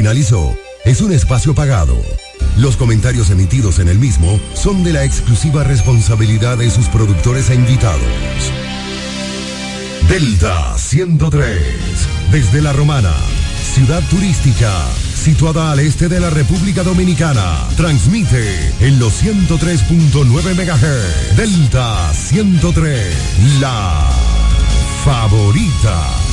finalizó es un espacio pagado. Los comentarios emitidos en el mismo son de la exclusiva responsabilidad de sus productores e invitados. Delta 103, desde La Romana, ciudad turística, situada al este de la República Dominicana, transmite en los 103.9 MHz. Delta 103, la favorita.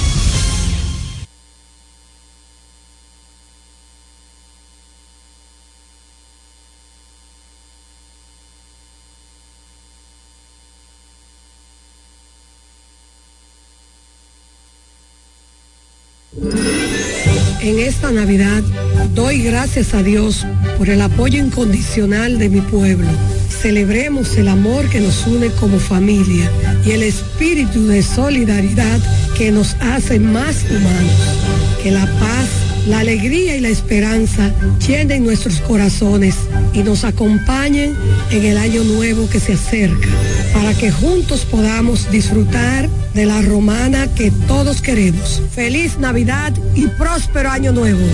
Doy gracias a Dios por el apoyo incondicional de mi pueblo. Celebremos el amor que nos une como familia y el espíritu de solidaridad que nos hace más humanos. Que la paz la alegría y la esperanza llenen nuestros corazones y nos acompañen en el año nuevo que se acerca, para que juntos podamos disfrutar de la romana que todos queremos. Feliz Navidad y próspero año nuevo.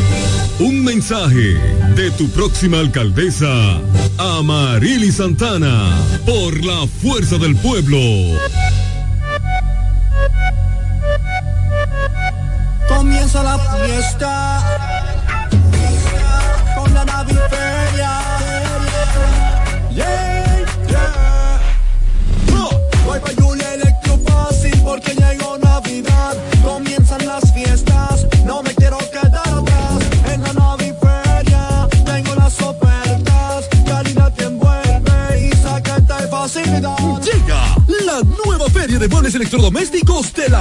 Un mensaje de tu próxima alcaldesa, Amarili Santana, por la fuerza del pueblo. Comienza la fiesta con la naviferia.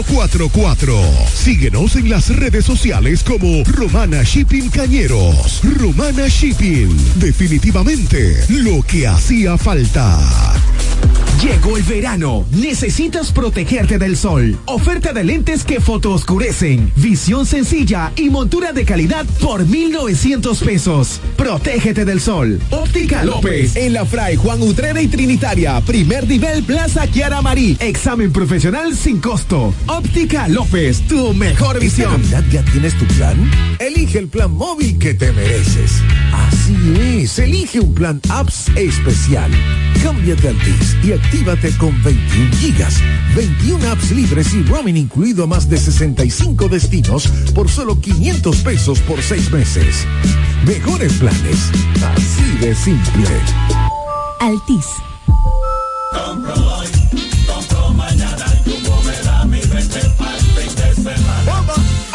4444. Síguenos en las redes sociales como Romana Shipping Cañeros. Romana Shipping. Definitivamente lo que hacía falta. Llegó el verano. Necesitas protegerte del sol. Oferta de lentes que fotooscurecen. Visión sencilla y montura de calidad por 1,900 pesos. Protégete del sol. Óptica López. En la Fray Juan Utrera y Trinitaria. Primer nivel Plaza Kiara Marí. Examen profesional sin costo. Óptica López. Tu mejor visión. ¿Esta ya tienes tu plan? Elige el plan móvil que te mereces. Así es. Elige un plan apps especial. Cámbiate al TIS y actívate con 21 gigas, 21 apps libres y roaming incluido a más de 65 destinos por solo 500 pesos por 6 meses. Mejores planes, así de simple. Altis.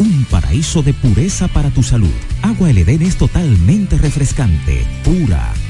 un paraíso de pureza para tu salud. Agua El es totalmente refrescante, pura.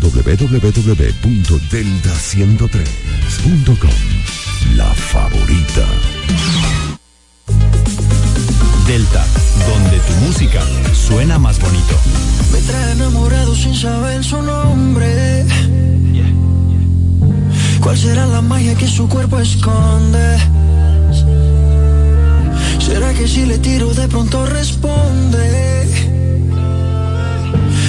www.delta103.com. La favorita. Delta, donde tu música suena más bonito. Me trae enamorado sin saber su nombre. ¿Cuál será la magia que su cuerpo esconde? ¿Será que si le tiro de pronto responde?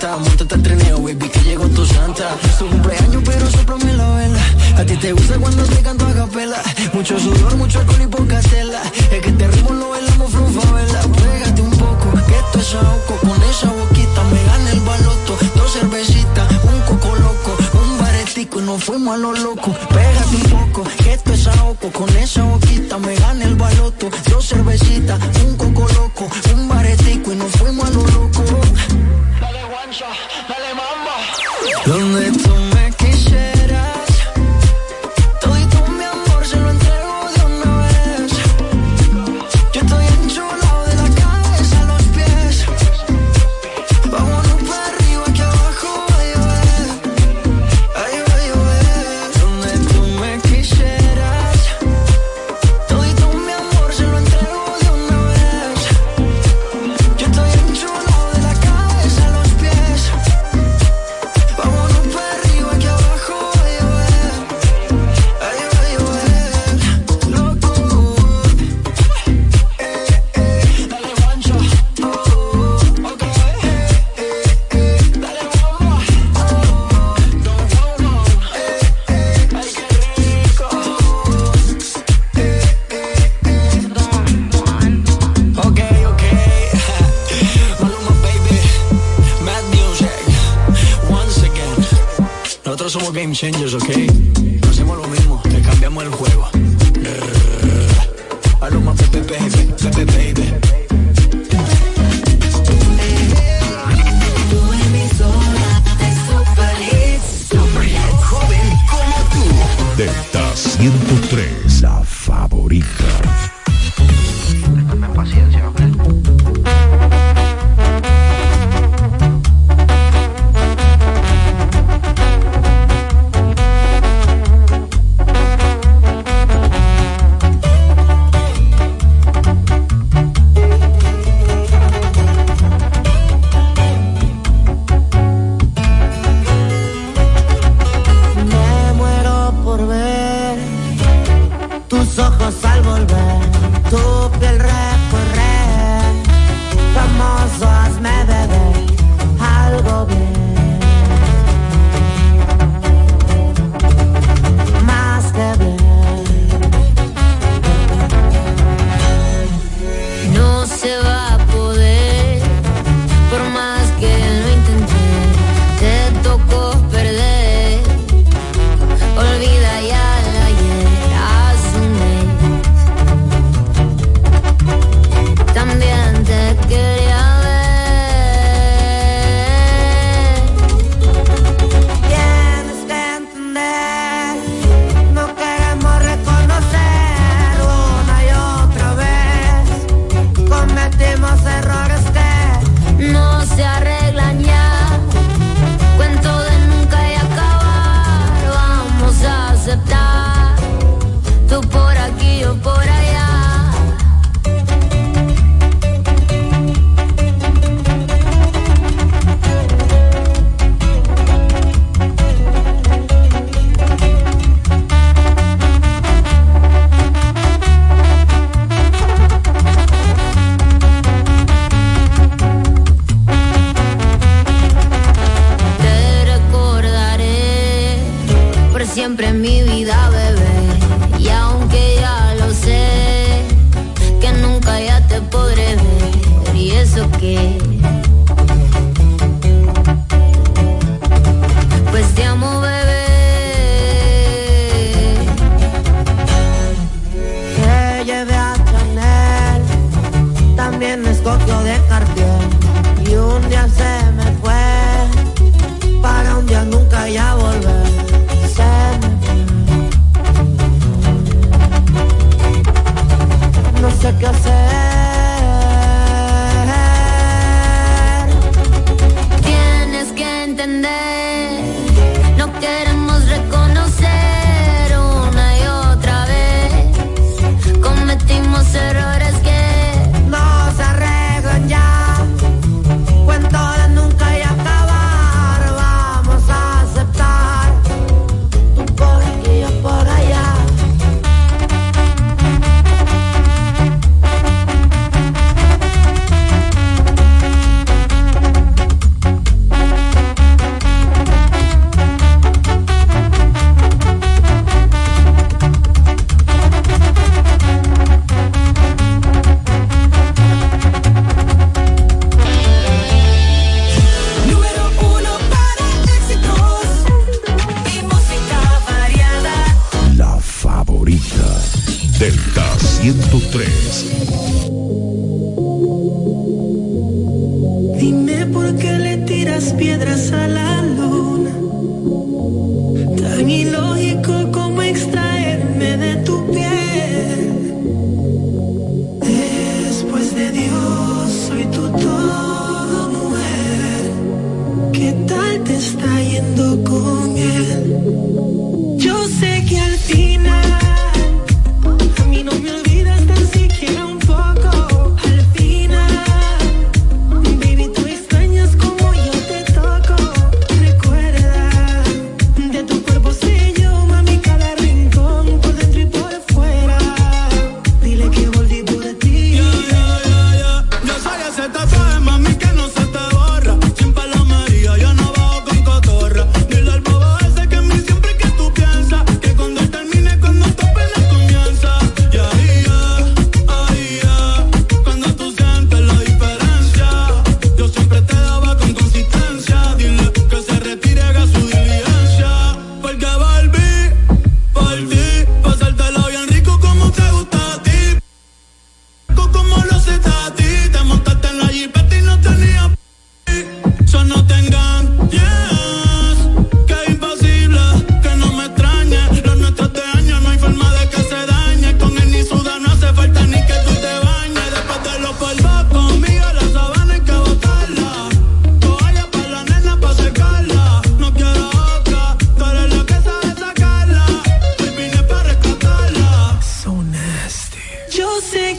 Encanta. Montate al trineo, baby, que llegó tu santa. Es tu cumpleaños, pero soplame la vela. A ti te gusta cuando te canto a capela. Mucho sudor, mucho alcohol y poca tela. Es que este ritmo lo bailamos vela. Pégate un poco, que esto es ahogo. Con esa boquita me gana el baloto. Dos cervecitas, un coco loco, un baretico y nos fuimos a lo loco. Pégate un poco, que esto es ahogo. Con esa boquita me gana el baloto. Dos cervecitas, un coco loco, un baretico y nos fuimos a lo loco. Guancha, dale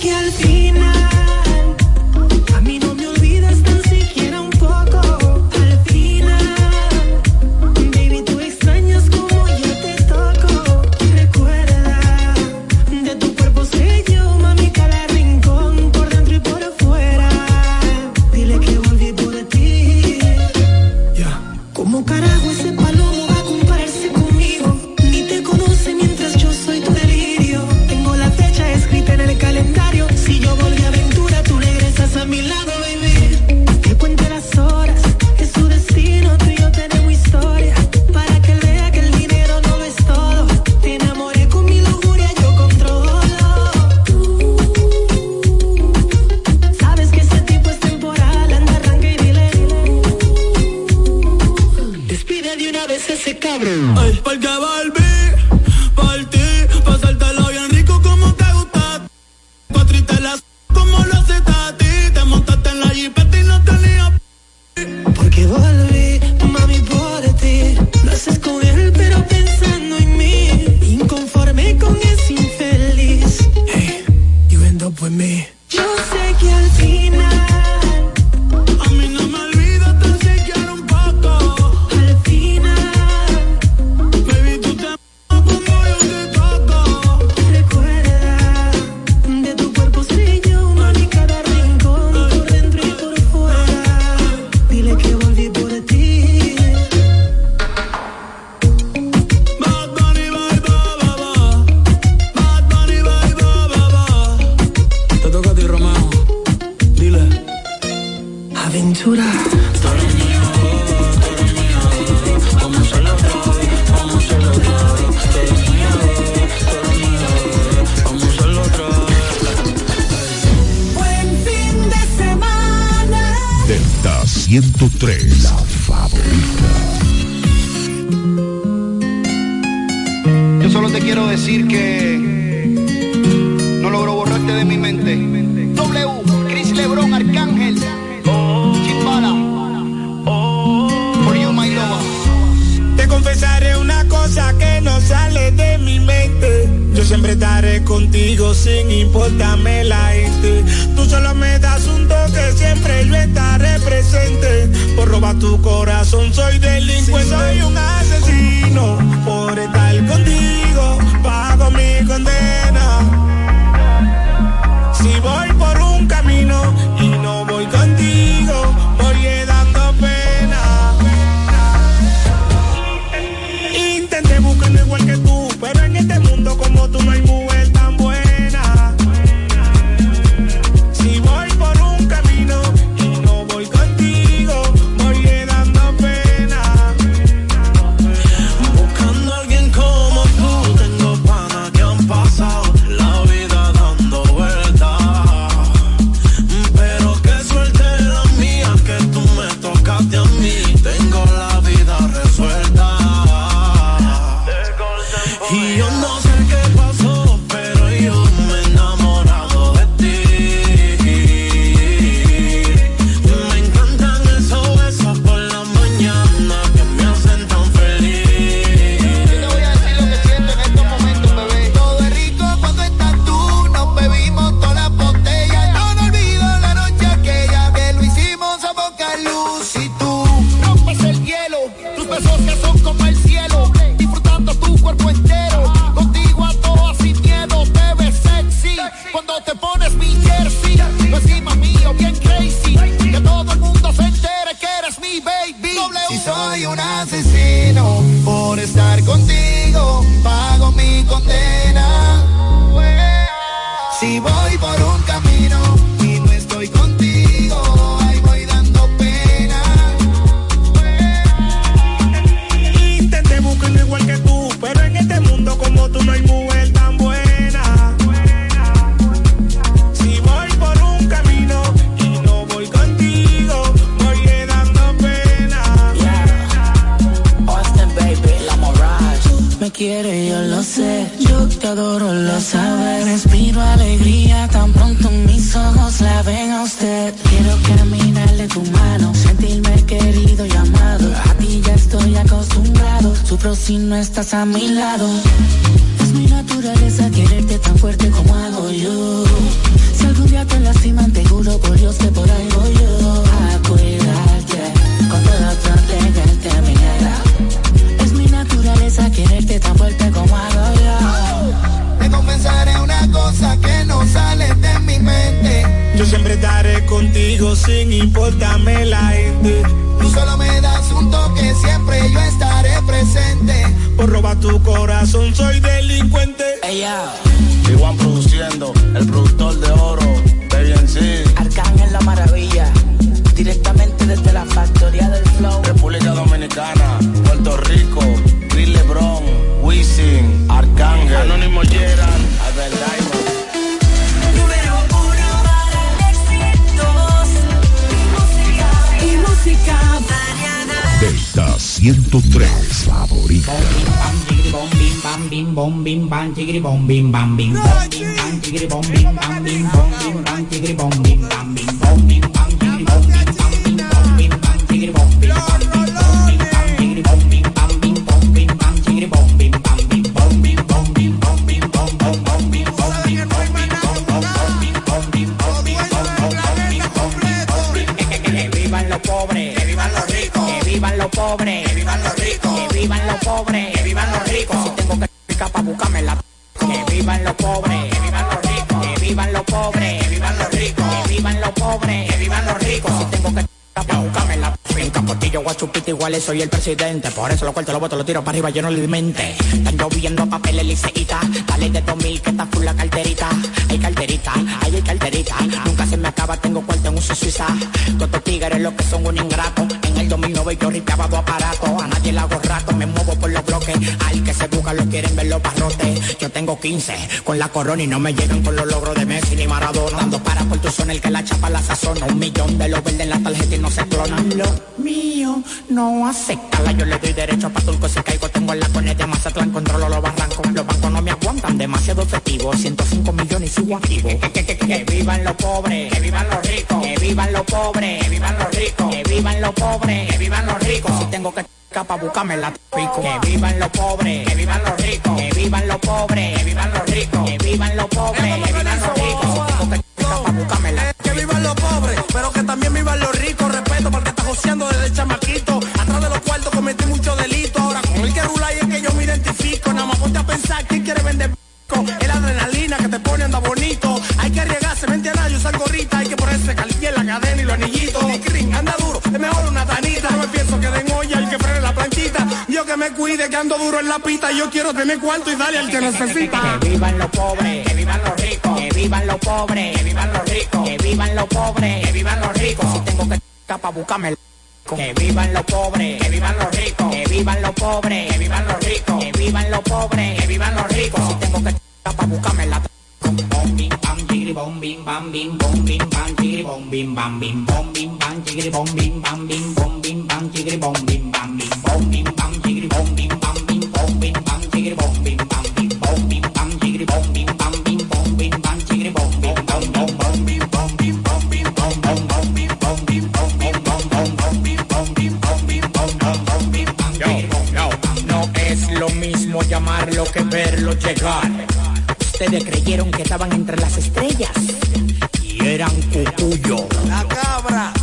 que. 103. La favorita. Yo solo te quiero decir que no logro borrarte de mi mente. W, Chris Lebron, Arcángel, Chimbala, For You My Te confesaré una cosa que no sale de mi mente. Yo siempre estaré contigo sin importarme la gente. Tú solo me presente, siempre yo estaré presente. Por robar tu corazón soy delincuente, soy un asesino. Por estar contigo, pago mi condena. Soy el presidente. Por eso lo cuarto, los votos, lo tiro para arriba, lleno de mente. Están lloviendo papeles liceíta, dale de 2000 que está full la carterita. Hay carterita, ay, hay carterita. Nunca se me acaba, tengo cuarto en uso suiza. Todos los tigres los que son un ingrato. En el 2009 yo ripeaba dos aparatos. A nadie le hago rato, me muevo por los bloques. Que se busca lo quieren ver los barrotes. Yo tengo 15 con la corona y no me llegan con los logros de Messi ni Maradona. Dando para por tu zona, el que la chapa la sazona. Un millón de los verdes en la tarjeta y no se clonan. Lo mío no acepta. Yo le doy derecho a Turco si caigo. Tengo la conet de Mazatlán, controlo los barrancos. Los bancos no me aguantan, demasiado efectivo. 105 millones y sigo activo. Que, que, que, que vivan los pobres, que vivan los ricos. Que vivan los pobres, que vivan los ricos. Que vivan los pobres, que vivan los ricos. Si tengo que capa, búscame la pico. Que vivan los pobres, que vivan los ricos. Que vivan los pobres, que vivan los ricos. Que vivan los pobres, que vivan los ricos. Que vivan los pobres, pero que también vivan los ricos. Respeto porque está joseando desde chamaquito. Atrás de los cuartos cometí muchos delitos. Ahora con el que rula y es que yo me identifico. Nada más ponte a pensar quién quiere vender p***. Es adrenalina que te pone anda bonito. Hay que arriesgarse, mente a nadie, usar gorrita. Que me cuide, que ando duro en la pista. Yo quiero tener cuarto y darle al que necesita. Que vivan los pobres, que vivan los ricos, que vivan los pobres, que vivan los ricos, que vivan los pobres, que vivan los ricos. Si tengo que capa, búscame el que vivan los pobres, que vivan los ricos, que vivan los pobres, que vivan los ricos, que vivan los pobres, que vivan los ricos. Si tengo que capa, búscame la bom bim bam chigri bom bim bam bim bom bim bam chigri bom bim bam bim bom bim bam chigri bom bim bam bim bom bim bam chigri bom bim que verlo llegar ustedes creyeron que estaban entre las estrellas y eran cucuyo. La cabra,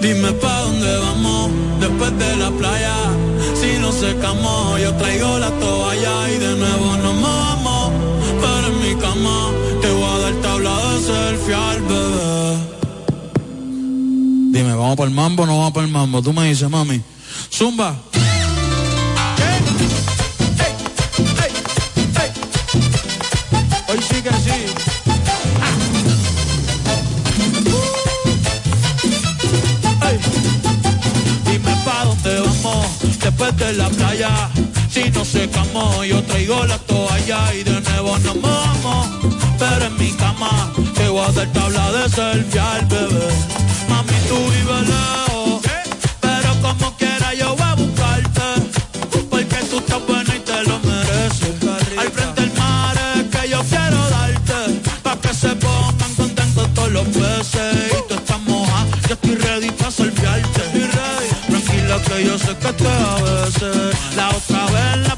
Dime pa' dónde vamos después de la playa. Si no secamos, yo traigo la toalla y de nuevo nos mojamos. Pero en mi cama te voy a dar tabla de selfie, bebé. Dime, ¿vamos para el mambo no vamos para el mambo? Tú me dices, mami. Zumba. Hoy sí que de la playa. Si no secamos, yo traigo la toalla y de nuevo nos mojamos. Pero en mi cama te voy a dar tabla de selfie al bebé. Mami, tú vives lejos, que yo sé que te a veces. La otra vez la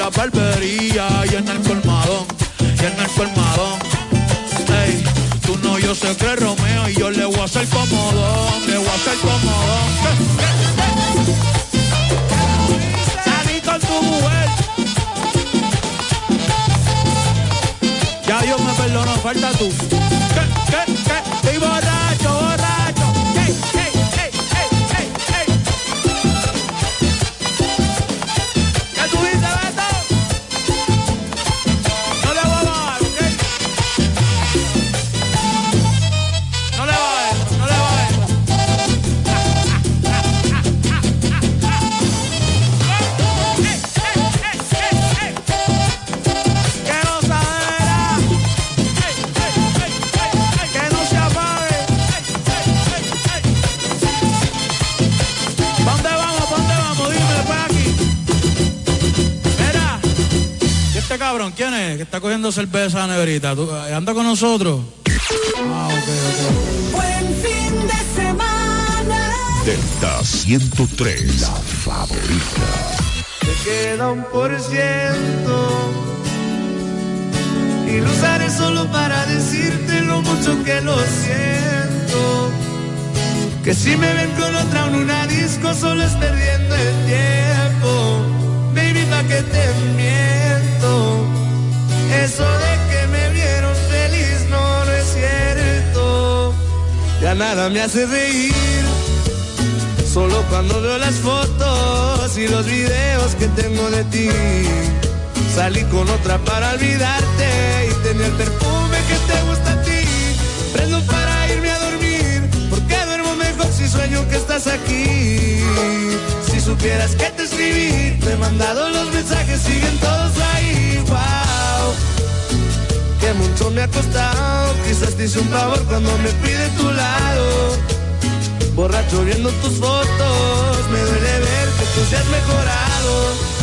la barbería y en el colmadón, y en el colmadón. Ey, tú no, yo sé que Romeo y yo le voy a hacer comodón, le voy a hacer comodón. Salí con tu mujer. Ya Dios me perdonó, falta tú. Cogiendo cerveza neverita. ¿Tú, eh, ¿Anda con nosotros? Ah, ok, ok. Buen fin de semana. Delta 103, la favorita. Te queda un por ciento y lo usaré solo para decirte lo mucho que lo siento. Que si me ven con otra en una disco solo es perdiendo el tiempo. Baby, pa' que te miento. Eso de que me vieron feliz no, no es cierto. Ya nada me hace reír. Solo cuando veo las fotos y los videos que tengo de ti. Salí con otra para olvidarte y tenía el perfume que te gusta a ti. Prendo para irme a dormir, porque duermo mejor si sueño que estás aquí. Si supieras que te escribí, te he mandado los mensajes, siguen todos ahí. Wow, que mucho me ha costado. Quizás te hice un favor cuando me pide tu lado. Borracho viendo tus fotos, me duele ver que tú seas mejorado.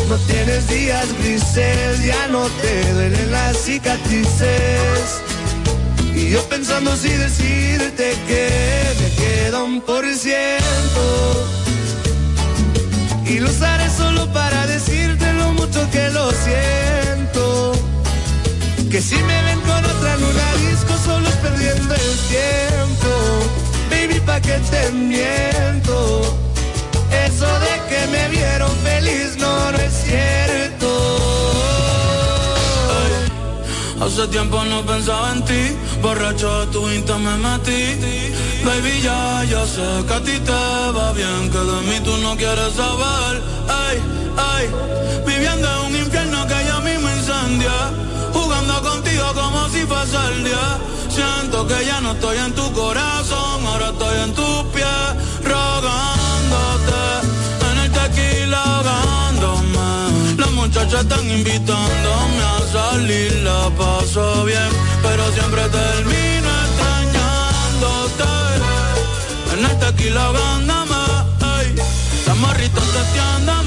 No tienes días grises, ya no te duelen las cicatrices. Y yo pensando si decirte que me queda un por ciento. Y lo usaré solo para decirte lo mucho que lo siento. Que si me ven con otra en una disco solo es perdiendo el tiempo. Baby, pa' que te miento. Eso de que me vieron feliz no, no es cierto. Hace tiempo no pensaba en ti, borracho de tu insta me metí. Baby, ya, ya sé que a ti te va bien, que de mí tú no quieres saber. Ay, ay, viviendo en un infierno que ya mismo incendia. Si fuese el día. Siento que ya no estoy en tu corazón, ahora estoy en tus pies, rogándote. En el tequila ahogándome. Las muchachas están invitándome a salir, la paso bien, pero siempre termino extrañándote. En el tequila ahogándome. Las morritas testeándome, ey.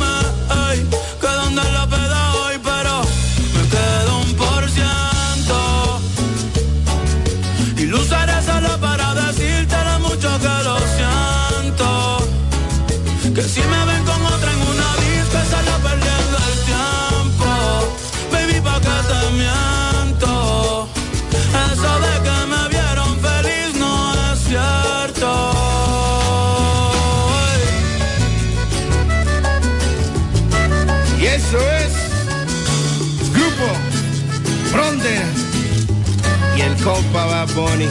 Bunny.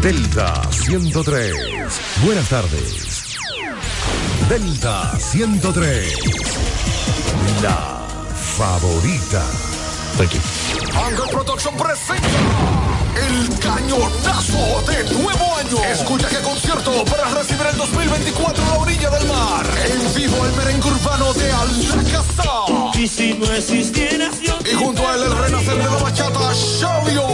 Delta 103. Buenas tardes. Delta 103. La favorita. Thank you. Angle Production presenta el cañonazo de nuevo año. Escucha que concierto para recibir el 2024 a la orilla del mar. En vivo el merengue urbano de Alcazá. Y si no existieras. Y junto a él el renacer de la bachata, Shavio.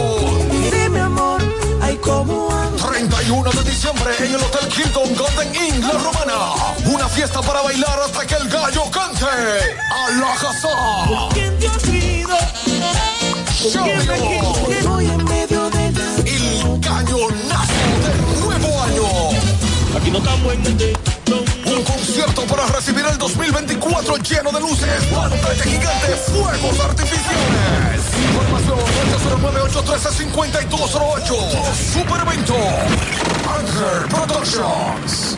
Dime amor, ay como amo. 31 de diciembre en el Hotel Hilton Golden Inn, La Romana. Una fiesta para bailar hasta que el gallo cante. Alcazá. ¿Quién te? Shavio. Un concierto para recibir el 2024 lleno de luces, pantallas gigantes, fuegos artificiales. Información 809-813-5208. Super evento. Ángel Productions.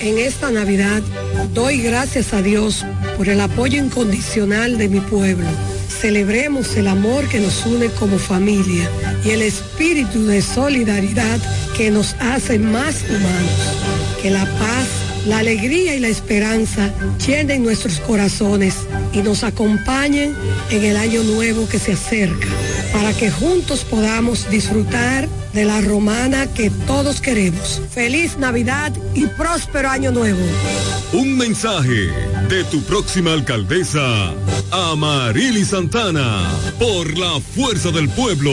En esta Navidad doy gracias a Dios por el apoyo incondicional de mi pueblo. Celebremos el amor que nos une como familia y el espíritu de solidaridad que nos hace más humanos. Que la paz, la alegría y la esperanza llenen nuestros corazones y nos acompañen en el año nuevo que se acerca, para que juntos podamos disfrutar de la romana que todos queremos. Feliz Navidad y próspero año nuevo. Un mensaje de tu próxima alcaldesa, Amarili Santana, por la fuerza del pueblo.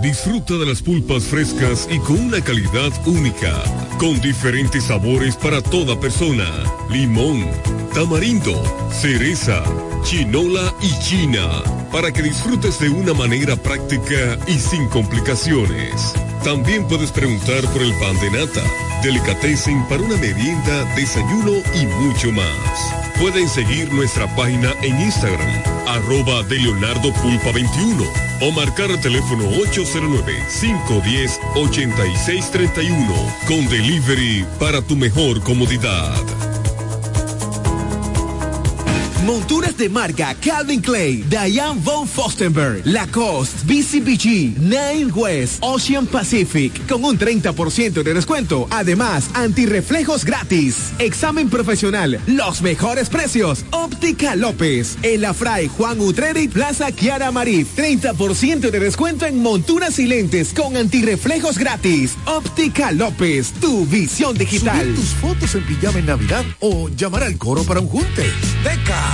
Disfruta de las pulpas frescas y con una calidad única, con diferentes sabores para toda persona. Limón, tamarindo, cereza, chinola y china, para que disfrutes de una manera práctica y sin complicaciones. También puedes preguntar por el pan de nata, delicatessen para una merienda, desayuno y mucho más. Pueden seguir nuestra página en Instagram, arroba de Leonardo Pulpa 21 o marcar el teléfono 809-510-8631 con delivery para tu mejor comodidad. Monturas de marca Calvin Clay, Diane von Fostenberg, Lacoste, BCBG, Nine West, Ocean Pacific, con un 30% de descuento. Además, antirreflejos gratis. Examen profesional, los mejores precios. Óptica López, El Afray, Juan Utrera y Plaza Kiara Marí. 30% de descuento en monturas y lentes con antirreflejos gratis. Óptica López, tu visión digital. Subir tus fotos en pijama en Navidad o llamar al coro para un junte.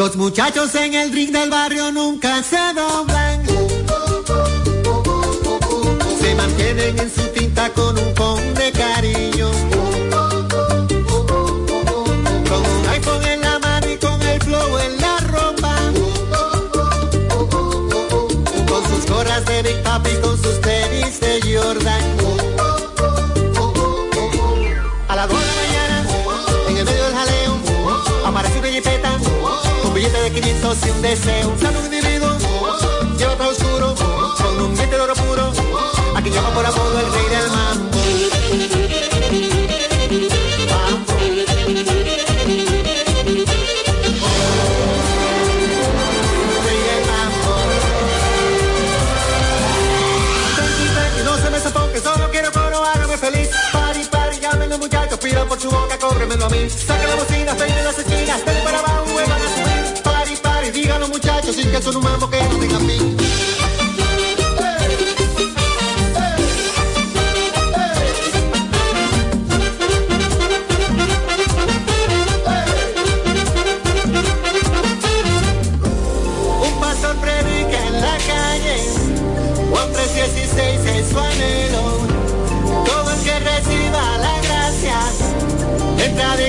Los muchachos en el ring del barrio nunca se doblan. Se mantienen en su tinta con un con de si un deseo. Sale un individuo, lleva todo oscuro, con un diente de oro puro. Aquí llama por apodo el rey del mambo. por su boca, cóbremelo a mí. Saca la bocina, peine las esquinas.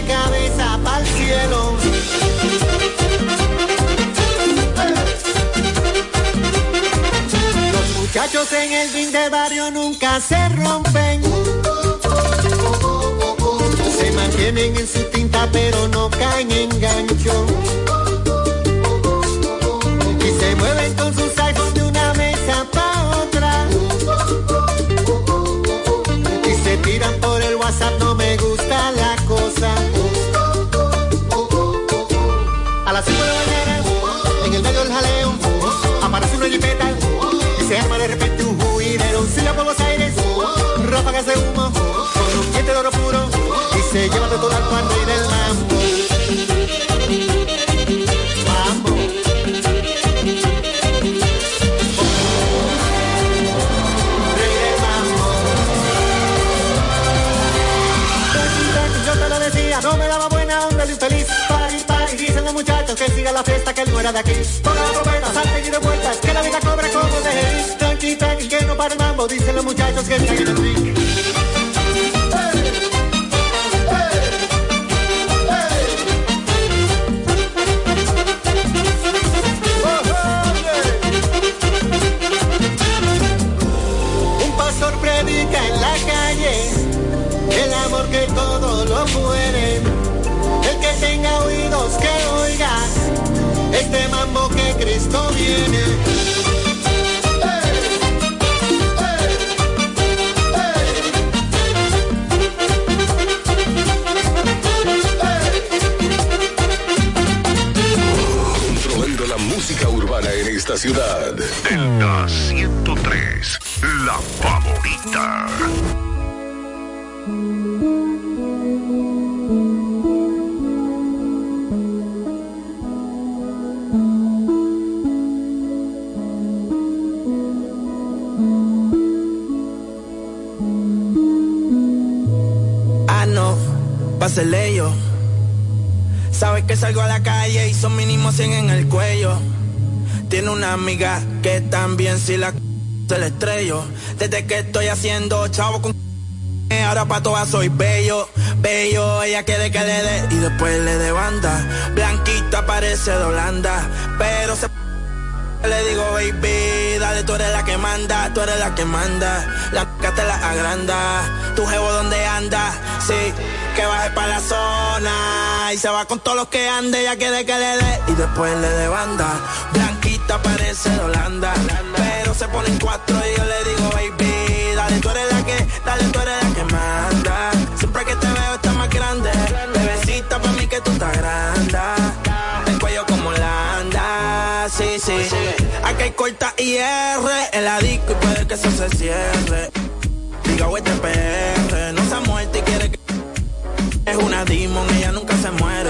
cabeza para el cielo. Los muchachos en el fin de barrio nunca se rompen. Se mantienen en su tinta pero no caen en gancho. La fiesta, que él no era de aquí. Toda la trompeta, salte y de vueltas, que la vida cobra como de. Tranqui, tranqui, que no para el mambo, dicen los muchachos que están en el ciudad. Delta 103, la favorita. Ah, no, pásele yo. Sabes que salgo a la calle y son mínimo 100 en el cuello. Tiene una amiga que también si la se le estrello. Desde que estoy haciendo chavo con ahora pa' todas soy bello, bello, ella quiere que le dé y después le dé banda. Blanquita parece de Holanda, pero se le digo, baby, dale, tú eres la que manda, tú eres la que manda. La c te la agranda. Tu jevo donde anda, sí, que baje pa' la zona. Y se va con todos los que ande, ella quiere que le dé. Y después le dé banda. Blanquita parece de Holanda. Pero se ponen cuatro y yo le digo, baby, dale, tú eres la que, dale, tú eres la que manda. Siempre que te veo estás más grande. Bebecita pa' mí que tú estás grande. El cuello como la anda, sí, sí. Aquí hay corta y R en la disco y puede que eso se cierre. Diga, este PR no se ha muerto y quiere que. Es una demon, ella nunca se muere.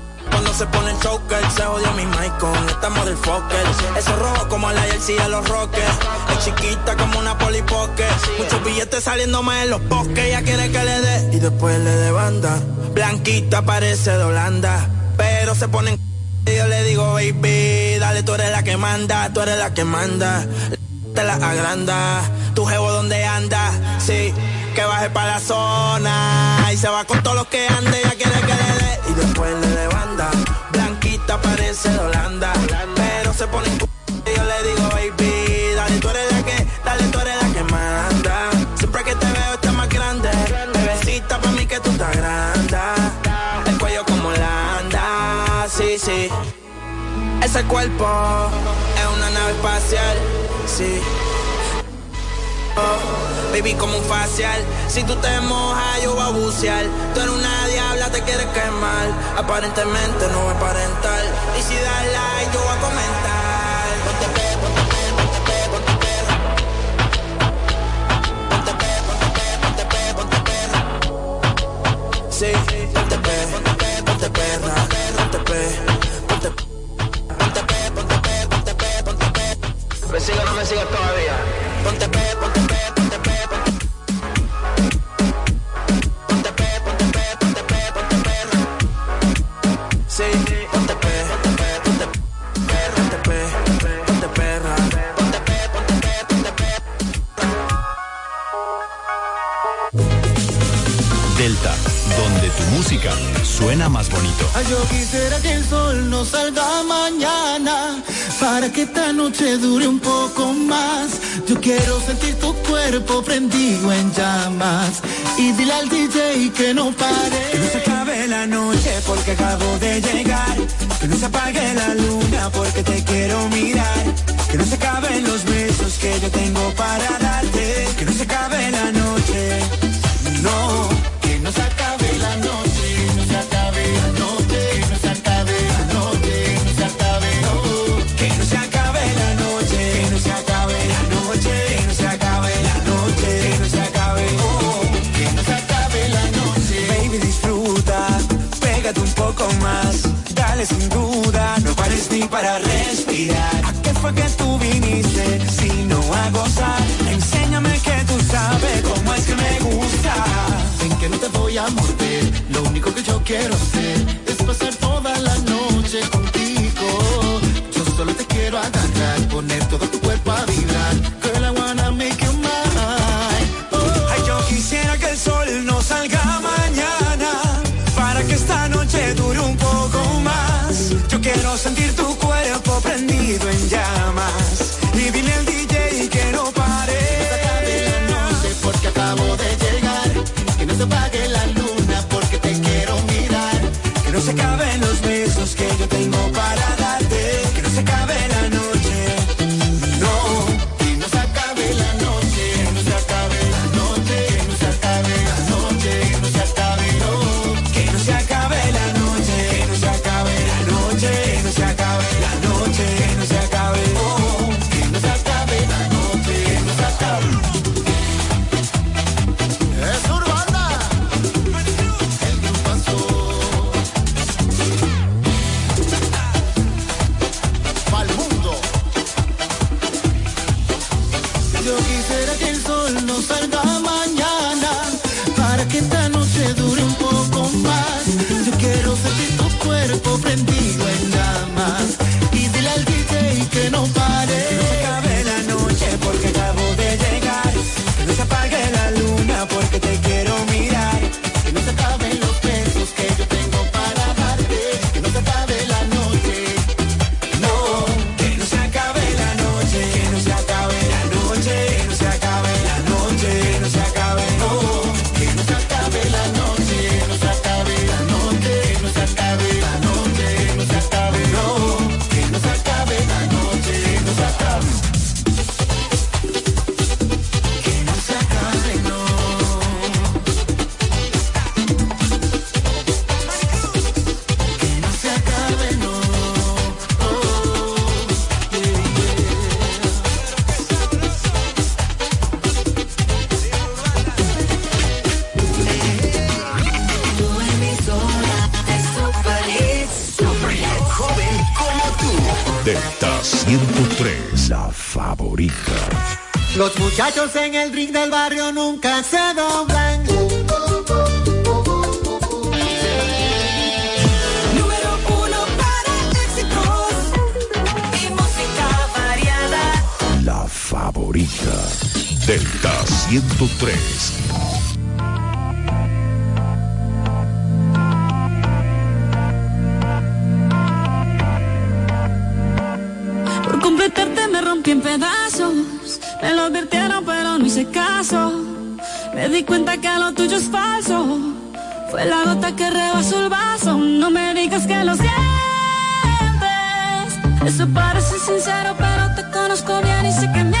Se pone el choker, se odia mi mic con esta motherfucker. Eso rojo como la jersey de los rockers. Es chiquita como una polipoque. Muchos billetes saliendo más en los bosques. Ella quiere que le dé y después le dé banda. Blanquita parece de Holanda. Pero se ponen y yo le digo, baby, dale, tú eres la que manda, tú eres la que manda. Te la agranda, tu jevo donde anda, sí, que baje para la zona. Y se va con todos los que ande, ella quiere que le dé y después le. Parece de Holanda, pero se pone en cu- y yo le digo, baby, dale, tú eres la que, dale, tú eres la que manda. Siempre que te veo estás más grande, bebecita pa' mí que tú estás grande. El cuello como la anda, sí, sí. Ese cuerpo es una nave espacial, sí. Oh, baby, como un facial. Si tú te mojas, yo voy a bucear. Tú eres una diabla, te quieres quemar. Aparentemente no voy a aparentar. Y si das like, yo voy a comentar. Ponte pe, ponte pe, ponte pe, ponte perra. Ponte pe, ponte pe, ponte pe, ponte perra. Sí, ponte pe, ponte pe, ponte perra. Ponte pe, ponte pe. Ponte pe, ponte pe, ponte pe, ponte pe. ¿Me sigue o no me sigue todavía? ponte pe, ponte pe, ponte pe, ponte Ponte pe, ponte pe, ponte pe, ponte. Sí, ponte pe, ponte pe, ponte ponte pe, ponte. Ponte pe, ponte pe. Delta, donde tu música suena más bonito. Ay, yo quisiera que el sol no salga mañana para que esta noche dure un poco más. Yo quiero sentir tu cuerpo prendido en llamas y dile al DJ que no pare. Que no se acabe la noche porque acabo de llegar. Que no se apague la luna porque te quiero mirar. Que no se acaben los besos que yo tengo para darte. Dale sin duda, no pares ni para respirar. ¿A qué fue que tú viniste? Si no a gozar, enséñame que tú sabes cómo es que me gusta. Ven que no te voy a morder, lo único que yo quiero hacer es pasar toda la noche contigo. Yo solo te quiero agarrar, poner todo tu Los muchachos en el ring del barrio nunca se doblan. Número uno para éxitos y música variada. La favorita. Delta 103. Advirtieron, pero no hice caso. Me di cuenta que lo tuyo es falso. Fue la gota que rebasó el vaso. No me digas que lo sientes. Eso parece sincero, pero te conozco bien y sé que mientes.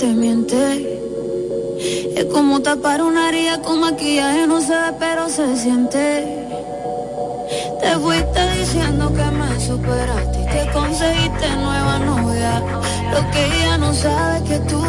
te miente. Es como tapar una herida con maquillaje, no se pero se siente. Te fuiste diciendo que me superaste que conseguiste nueva novia. Lo que ella no sabe es que tú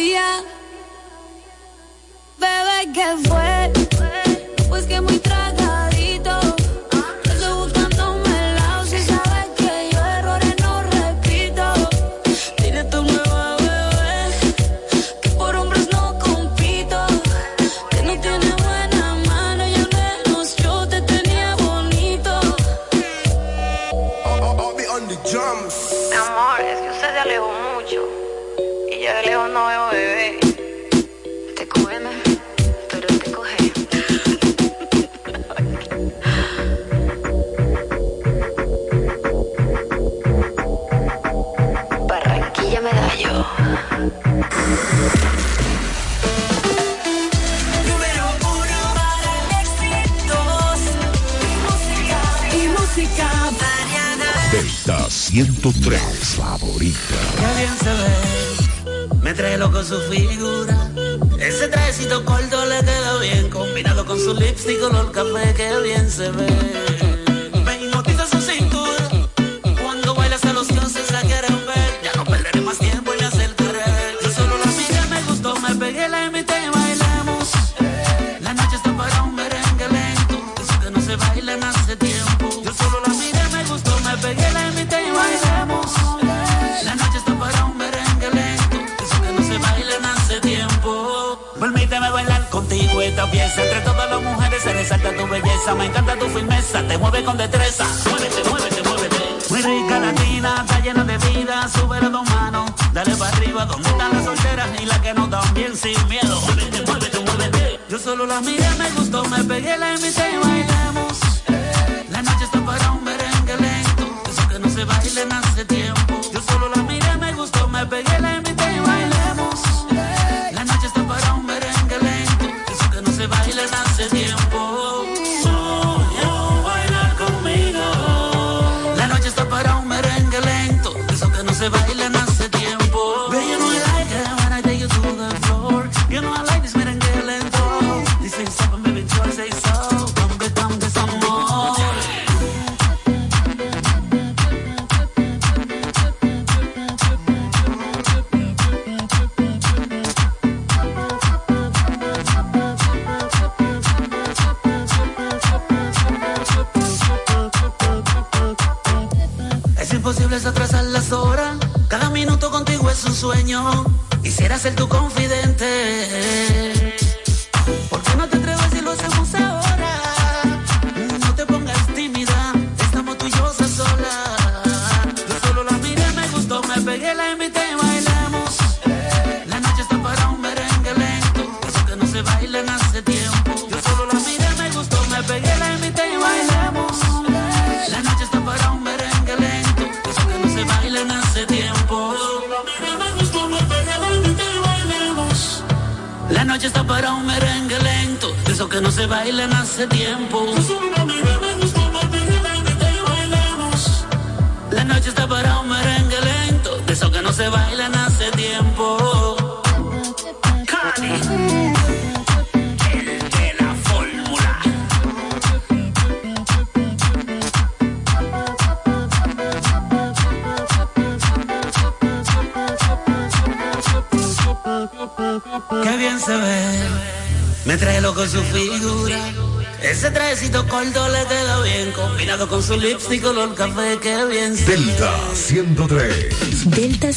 todavía. Bebé, ¿qué fue? 103, favorita. Qué bien se ve, me trae loco su figura. Ese trajecito corto le queda bien, combinado con su lipstick color café, qué bien se ve. Entre todas las mujeres se resalta tu belleza, me encanta tu firmeza, te mueve con destreza. Muévete, muévete, muévete. Muy rica latina, está llena de vida, sube las dos manos, dale para arriba, donde están las solteras y las que no dan bien sin miedo. Muévete, muévete, muévete. Yo solo la miré, me gustó, me pegué, la invité y bailamos. Eso que no se baila en hace tiempo.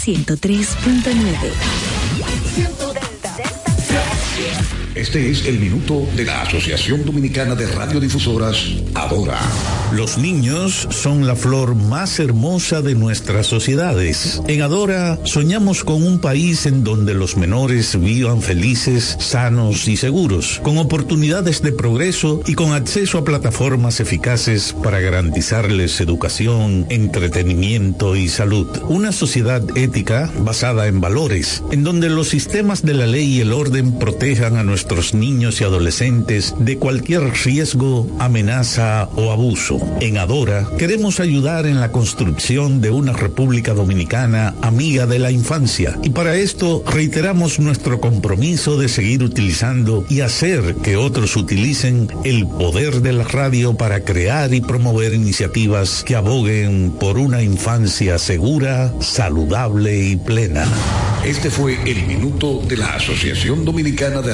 103.9. Este es el minuto de la Asociación Dominicana de Radiodifusoras, Adora. Los niños son la flor más hermosa de nuestras sociedades. En Adora soñamos con un país en donde los menores vivan felices, sanos y seguros, con oportunidades de progreso y con acceso a plataformas eficaces para garantizarles educación, entretenimiento y salud. Una sociedad ética basada en valores, en donde los sistemas de la ley y el orden protejan a nuestros niños y adolescentes de cualquier riesgo, amenaza o abuso. En Adora queremos ayudar en la construcción de una República Dominicana amiga de la infancia y para esto reiteramos nuestro compromiso de seguir utilizando y hacer que otros utilicen el poder de la radio para crear y promover iniciativas que aboguen por una infancia segura, saludable y plena. Este fue el minuto de la Asociación Dominicana de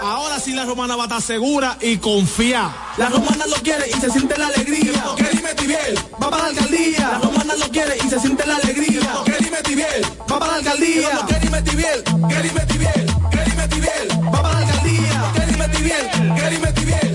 Ahora sí la romana va a estar segura y confía. La romana lo quiere y se siente la alegría. Que dime Tibiel, va para la alcaldía. La romana lo quiere y se siente la alegría. Que dime Tibiel, va para la alcaldía. Que dime Tibiel, que dime Tibiel, que dime Tibiel, va para la alcaldía. Que dime Tibiel, que dime Tibiel,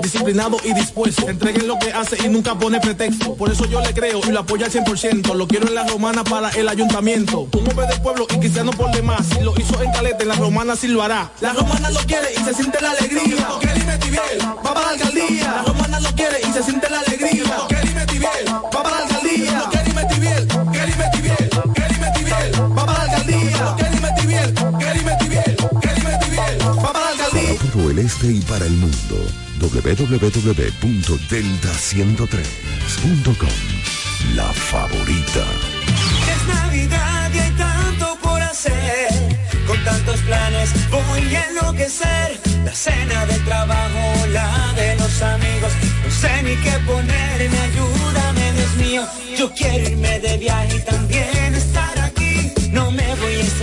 disciplinado y dispuesto. Entreguen lo que hace y nunca pone pretexto. Por eso yo le creo y lo apoyo al 100%. Lo quiero en la romana para el ayuntamiento. Un hombre del pueblo y cristiano por demás. Si lo hizo en Caleta, en la romana sí lo hará. La romana lo quiere y se siente la alegría. Porque dime Tibiel, va para la alcaldía. La romana lo quiere y se siente la alegría. Porque dime Tibiel, va para la alcaldía. Porque dime Tibiel, que dime Tibiel, que va para la alcaldía. Que dime Tibiel, que dime que va para alcaldía. Para todo el este y para el mundo. www.delta103.com La favorita. Es Navidad y hay tanto por hacer. Con tantos planes voy a enloquecer. La cena del trabajo, la de los amigos. No sé ni qué ponerme, ayúdame, Dios mío. Yo quiero irme de viaje también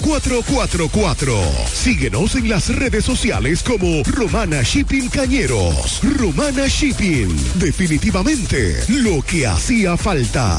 4444. Síguenos en las redes sociales como Romana Shipping Cañeros. Romana Shipping. Definitivamente lo que hacía falta.